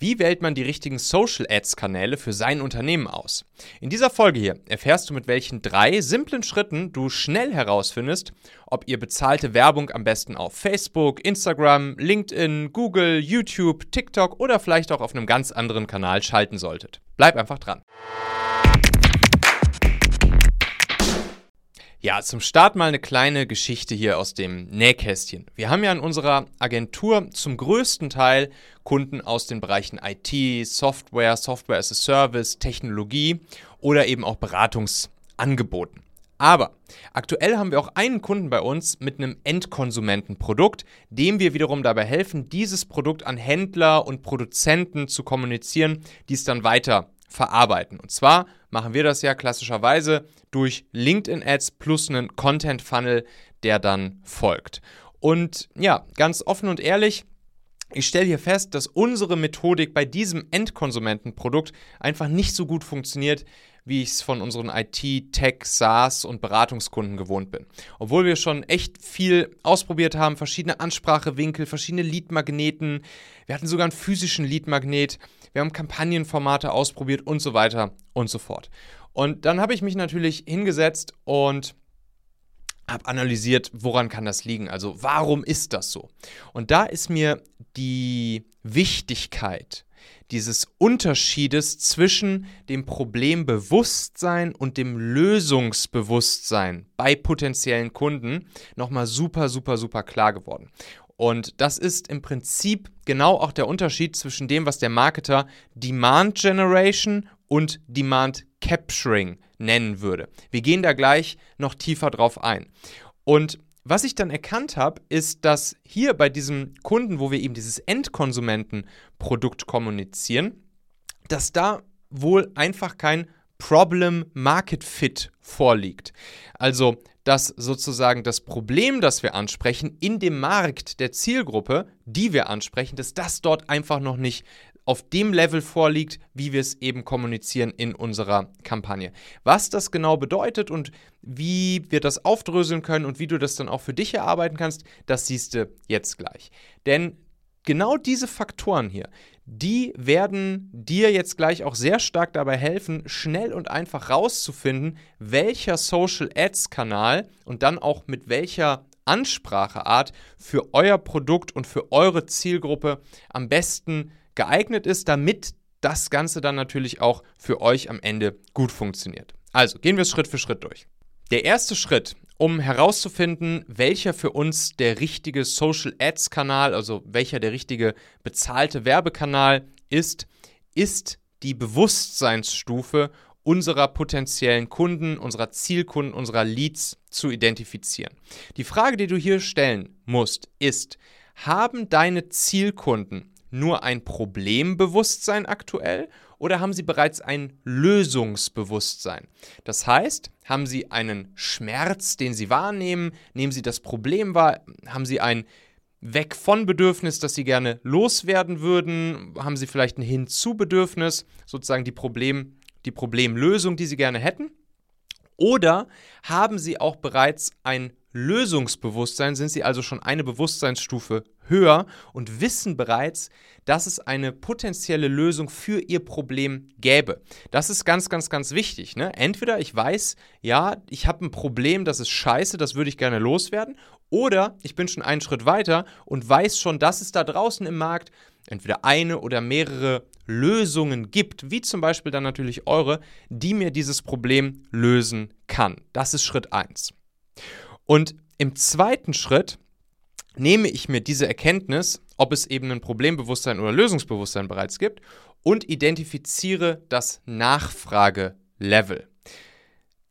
Wie wählt man die richtigen Social Ads Kanäle für sein Unternehmen aus? In dieser Folge hier erfährst du, mit welchen drei simplen Schritten du schnell herausfindest, ob ihr bezahlte Werbung am besten auf Facebook, Instagram, LinkedIn, Google, YouTube, TikTok oder vielleicht auch auf einem ganz anderen Kanal schalten solltet. Bleib einfach dran. Ja, zum Start mal eine kleine Geschichte hier aus dem Nähkästchen. Wir haben ja in unserer Agentur zum größten Teil Kunden aus den Bereichen IT, Software, Software as a Service, Technologie oder eben auch Beratungsangeboten. Aber aktuell haben wir auch einen Kunden bei uns mit einem Endkonsumentenprodukt, dem wir wiederum dabei helfen, dieses Produkt an Händler und Produzenten zu kommunizieren, die es dann weiter verarbeiten. Und zwar machen wir das ja klassischerweise durch LinkedIn-Ads plus einen Content-Funnel, der dann folgt. Und ja, ganz offen und ehrlich, ich stelle hier fest, dass unsere Methodik bei diesem Endkonsumentenprodukt einfach nicht so gut funktioniert, wie ich es von unseren IT, Tech, SaaS und Beratungskunden gewohnt bin. Obwohl wir schon echt viel ausprobiert haben, verschiedene Ansprachewinkel, verschiedene Leadmagneten, wir hatten sogar einen physischen Leadmagnet, wir haben Kampagnenformate ausprobiert und so weiter und so fort. Und dann habe ich mich natürlich hingesetzt und habe analysiert, woran kann das liegen? Also warum ist das so? Und da ist mir die Wichtigkeit dieses Unterschiedes zwischen dem Problembewusstsein und dem Lösungsbewusstsein bei potenziellen Kunden nochmal super, super, super klar geworden. Und das ist im Prinzip genau auch der Unterschied zwischen dem, was der Marketer Demand Generation und Demand Capturing nennen würde. Wir gehen da gleich noch tiefer drauf ein. Und was ich dann erkannt habe, ist, dass hier bei diesem Kunden, wo wir eben dieses Endkonsumentenprodukt kommunizieren, dass da wohl einfach kein Problem Market Fit vorliegt. Also, dass sozusagen das Problem, das wir ansprechen, in dem Markt der Zielgruppe, die wir ansprechen, dass das dort einfach noch nicht auf dem Level vorliegt, wie wir es eben kommunizieren in unserer Kampagne. Was das genau bedeutet und wie wir das aufdröseln können und wie du das dann auch für dich erarbeiten kannst, das siehst du jetzt gleich. Denn genau diese Faktoren hier, die werden dir jetzt gleich auch sehr stark dabei helfen, schnell und einfach rauszufinden, welcher Social Ads Kanal und dann auch mit welcher Anspracheart für euer Produkt und für eure Zielgruppe am besten geeignet ist, damit das Ganze dann natürlich auch für euch am Ende gut funktioniert. Also gehen wir es Schritt für Schritt durch. Der erste Schritt, um herauszufinden, welcher für uns der richtige Social Ads Kanal, also welcher der richtige bezahlte Werbekanal ist, ist die Bewusstseinsstufe unserer potenziellen Kunden, unserer Zielkunden, unserer Leads zu identifizieren. Die Frage, die du hier stellen musst, ist, haben deine Zielkunden nur ein Problembewusstsein aktuell oder haben Sie bereits ein Lösungsbewusstsein? Das heißt, haben Sie einen Schmerz, den Sie wahrnehmen? Nehmen Sie das Problem wahr? Haben Sie ein Weg von Bedürfnis, das Sie gerne loswerden würden? Haben Sie vielleicht ein Hinzu-Bedürfnis, sozusagen die, Problem, die Problemlösung, die Sie gerne hätten? Oder haben Sie auch bereits ein Lösungsbewusstsein, sind Sie also schon eine Bewusstseinsstufe höher und wissen bereits, dass es eine potenzielle Lösung für ihr Problem gäbe. Das ist ganz, ganz, ganz wichtig. Ne? Entweder ich weiß, ja, ich habe ein Problem, das ist scheiße, das würde ich gerne loswerden, oder ich bin schon einen Schritt weiter und weiß schon, dass es da draußen im Markt entweder eine oder mehrere Lösungen gibt, wie zum Beispiel dann natürlich eure, die mir dieses Problem lösen kann. Das ist Schritt 1. Und im zweiten Schritt nehme ich mir diese Erkenntnis, ob es eben ein Problembewusstsein oder Lösungsbewusstsein bereits gibt, und identifiziere das Nachfragelevel.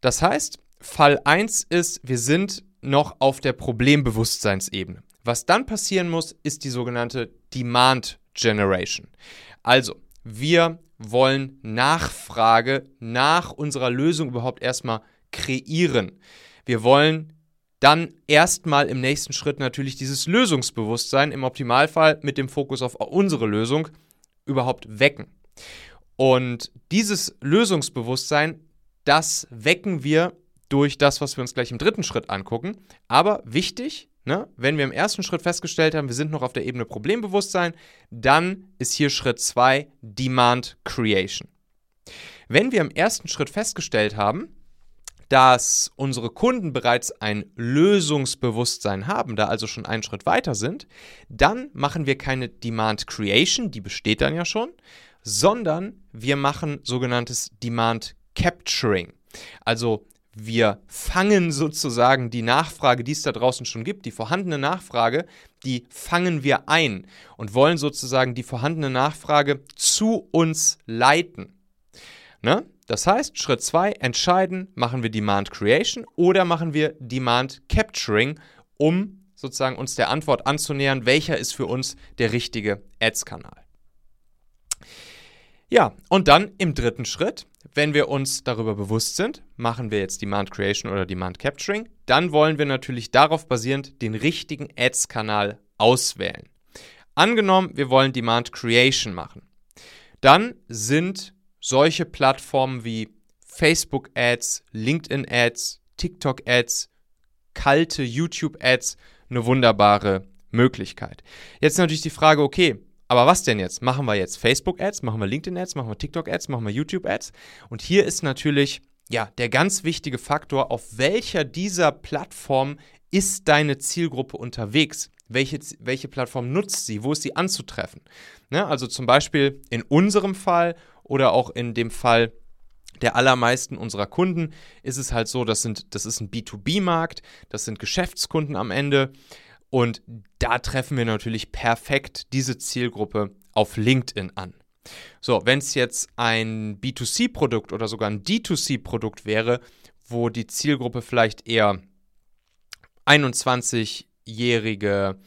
Das heißt, Fall 1 ist, wir sind noch auf der Problembewusstseinsebene. Was dann passieren muss, ist die sogenannte Demand Generation. Also, wir wollen Nachfrage nach unserer Lösung überhaupt erstmal kreieren. Wir wollen dann erstmal im nächsten Schritt natürlich dieses Lösungsbewusstsein, im Optimalfall mit dem Fokus auf unsere Lösung, überhaupt wecken. Und dieses Lösungsbewusstsein, das wecken wir durch das, was wir uns gleich im dritten Schritt angucken. Aber wichtig, Ne? Wenn wir im ersten Schritt festgestellt haben, wir sind noch auf der Ebene Problembewusstsein, dann ist hier Schritt 2 Demand Creation. Wenn wir im ersten Schritt festgestellt haben, dass unsere Kunden bereits ein Lösungsbewusstsein haben, da also schon einen Schritt weiter sind, dann machen wir keine Demand Creation, die besteht dann ja schon, sondern wir machen sogenanntes Demand Capturing. Also wir fangen sozusagen die Nachfrage, die es da draußen schon gibt, die vorhandene Nachfrage, die fangen wir ein und wollen sozusagen die vorhandene Nachfrage zu uns leiten. Ne? Das heißt, Schritt 2, entscheiden, machen wir Demand Creation oder machen wir Demand Capturing, um sozusagen uns der Antwort anzunähern, welcher ist für uns der richtige Ads-Kanal. Ja, und dann im dritten Schritt, wenn wir uns darüber bewusst sind, machen wir jetzt Demand Creation oder Demand Capturing, dann wollen wir natürlich darauf basierend den richtigen Ads-Kanal auswählen. Angenommen, wir wollen Demand Creation machen. Dann sind solche Plattformen wie Facebook Ads, LinkedIn Ads, TikTok Ads, kalte YouTube Ads eine wunderbare Möglichkeit. Jetzt natürlich die Frage, okay, aber was denn jetzt? Machen wir jetzt Facebook Ads, machen wir LinkedIn Ads, machen wir TikTok Ads, machen wir YouTube Ads? Und hier ist natürlich ja, der ganz wichtige Faktor, auf welcher dieser Plattformen ist deine Zielgruppe unterwegs? Welche, welche Plattform nutzt sie? Wo ist sie anzutreffen? Ne? Also zum Beispiel in unserem Fall oder auch in dem Fall der allermeisten unserer Kunden ist es halt so, das, sind, das ist ein B2B-Markt, das sind Geschäftskunden am Ende und da treffen wir natürlich perfekt diese Zielgruppe auf LinkedIn an. So, wenn es jetzt ein B2C-Produkt oder sogar ein D2C-Produkt wäre, wo die Zielgruppe vielleicht eher 21-jährige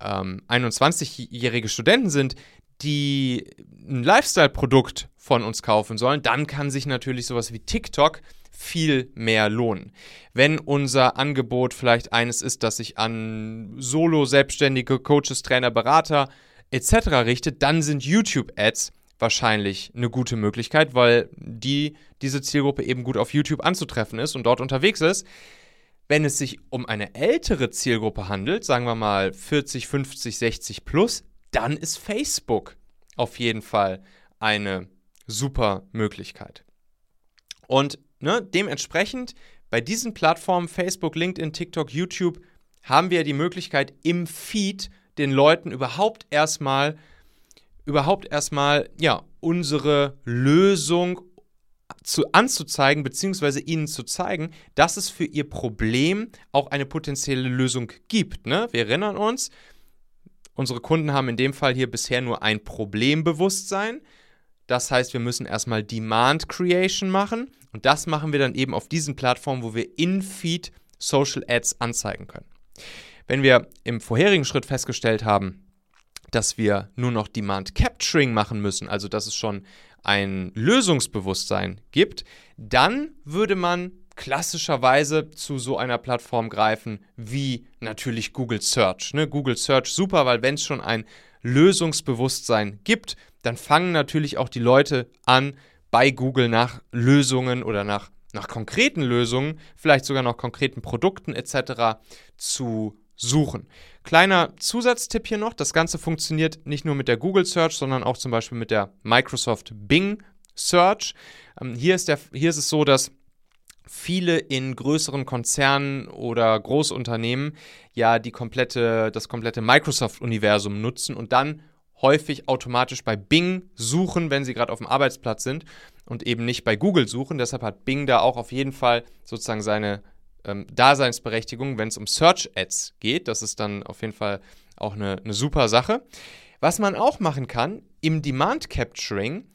ähm, 21-jährige Studenten sind, die ein Lifestyle-Produkt von uns kaufen sollen, dann kann sich natürlich sowas wie TikTok viel mehr lohnen. Wenn unser Angebot vielleicht eines ist, das sich an Solo-Selbstständige, Coaches, Trainer, Berater etc. richtet, dann sind YouTube-Ads wahrscheinlich eine gute Möglichkeit, weil die, diese Zielgruppe eben gut auf YouTube anzutreffen ist und dort unterwegs ist. Wenn es sich um eine ältere Zielgruppe handelt, sagen wir mal 40, 50, 60 plus, dann ist Facebook auf jeden Fall eine super Möglichkeit. Und ne, dementsprechend bei diesen Plattformen Facebook, LinkedIn, TikTok, YouTube haben wir die Möglichkeit im Feed den Leuten überhaupt erstmal überhaupt erstmal ja unsere Lösung zu, anzuzeigen bzw. ihnen zu zeigen, dass es für ihr Problem auch eine potenzielle Lösung gibt. Ne? Wir erinnern uns, Unsere Kunden haben in dem Fall hier bisher nur ein Problembewusstsein. Das heißt, wir müssen erstmal Demand Creation machen und das machen wir dann eben auf diesen Plattformen, wo wir in-Feed Social Ads anzeigen können. Wenn wir im vorherigen Schritt festgestellt haben, dass wir nur noch Demand Capturing machen müssen, also dass es schon ein Lösungsbewusstsein gibt, dann würde man klassischerweise zu so einer Plattform greifen wie natürlich Google Search. Ne? Google Search super, weil wenn es schon ein Lösungsbewusstsein gibt, dann fangen natürlich auch die Leute an, bei Google nach Lösungen oder nach, nach konkreten Lösungen, vielleicht sogar nach konkreten Produkten etc. zu suchen. Kleiner Zusatztipp hier noch, das Ganze funktioniert nicht nur mit der Google Search, sondern auch zum Beispiel mit der Microsoft Bing Search. Ähm, hier, ist der, hier ist es so, dass viele in größeren Konzernen oder Großunternehmen ja die komplette, das komplette Microsoft-Universum nutzen und dann häufig automatisch bei Bing suchen, wenn sie gerade auf dem Arbeitsplatz sind und eben nicht bei Google suchen. Deshalb hat Bing da auch auf jeden Fall sozusagen seine ähm, Daseinsberechtigung, wenn es um Search Ads geht. Das ist dann auf jeden Fall auch eine, eine super Sache. Was man auch machen kann im Demand Capturing,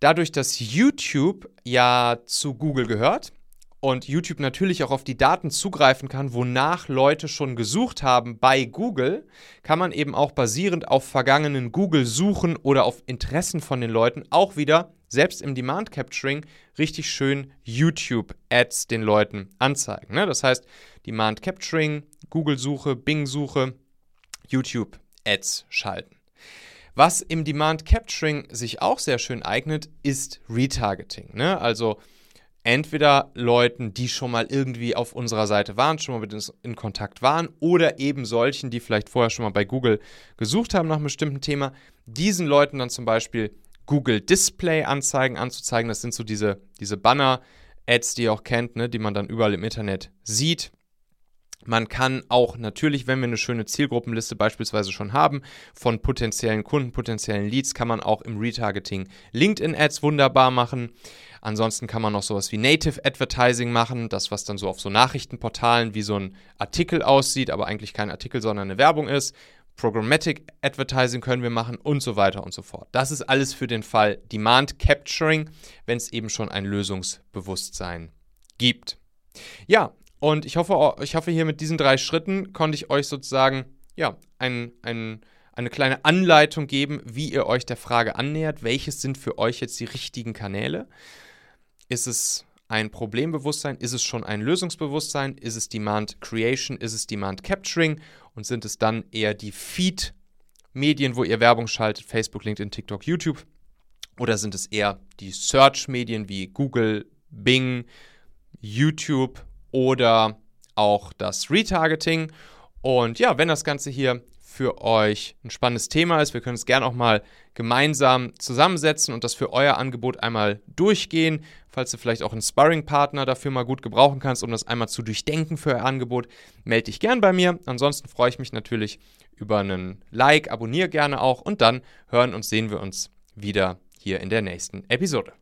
dadurch, dass YouTube ja zu Google gehört, und YouTube natürlich auch auf die Daten zugreifen kann, wonach Leute schon gesucht haben bei Google, kann man eben auch basierend auf vergangenen Google-Suchen oder auf Interessen von den Leuten auch wieder, selbst im Demand Capturing, richtig schön YouTube-Ads den Leuten anzeigen. Ne? Das heißt, Demand Capturing, Google-Suche, Bing-Suche, YouTube-Ads schalten. Was im Demand Capturing sich auch sehr schön eignet, ist Retargeting. Ne? Also entweder Leuten, die schon mal irgendwie auf unserer Seite waren, schon mal mit uns in Kontakt waren, oder eben solchen, die vielleicht vorher schon mal bei Google gesucht haben nach einem bestimmten Thema, diesen Leuten dann zum Beispiel Google Display Anzeigen anzuzeigen. Das sind so diese, diese Banner-Ads, die ihr auch kennt, ne, die man dann überall im Internet sieht. Man kann auch natürlich, wenn wir eine schöne Zielgruppenliste beispielsweise schon haben, von potenziellen Kunden, potenziellen Leads, kann man auch im Retargeting LinkedIn-Ads wunderbar machen. Ansonsten kann man noch sowas wie Native Advertising machen, das was dann so auf so Nachrichtenportalen wie so ein Artikel aussieht, aber eigentlich kein Artikel, sondern eine Werbung ist. Programmatic Advertising können wir machen und so weiter und so fort. Das ist alles für den Fall Demand Capturing, wenn es eben schon ein Lösungsbewusstsein gibt. Ja, und ich hoffe, ich hoffe, hier mit diesen drei Schritten konnte ich euch sozusagen ja, ein, ein, eine kleine Anleitung geben, wie ihr euch der Frage annähert, welches sind für euch jetzt die richtigen Kanäle. Ist es ein Problembewusstsein? Ist es schon ein Lösungsbewusstsein? Ist es Demand Creation? Ist es Demand Capturing? Und sind es dann eher die Feed-Medien, wo ihr Werbung schaltet, Facebook, LinkedIn, TikTok, YouTube? Oder sind es eher die Search-Medien wie Google, Bing, YouTube oder auch das Retargeting. Und ja, wenn das Ganze hier für euch ein spannendes Thema ist, wir können es gerne auch mal gemeinsam zusammensetzen und das für euer Angebot einmal durchgehen, falls du vielleicht auch einen Sparring-Partner dafür mal gut gebrauchen kannst, um das einmal zu durchdenken für euer Angebot, melde dich gern bei mir. Ansonsten freue ich mich natürlich über einen Like, abonniere gerne auch und dann hören und sehen wir uns wieder hier in der nächsten Episode.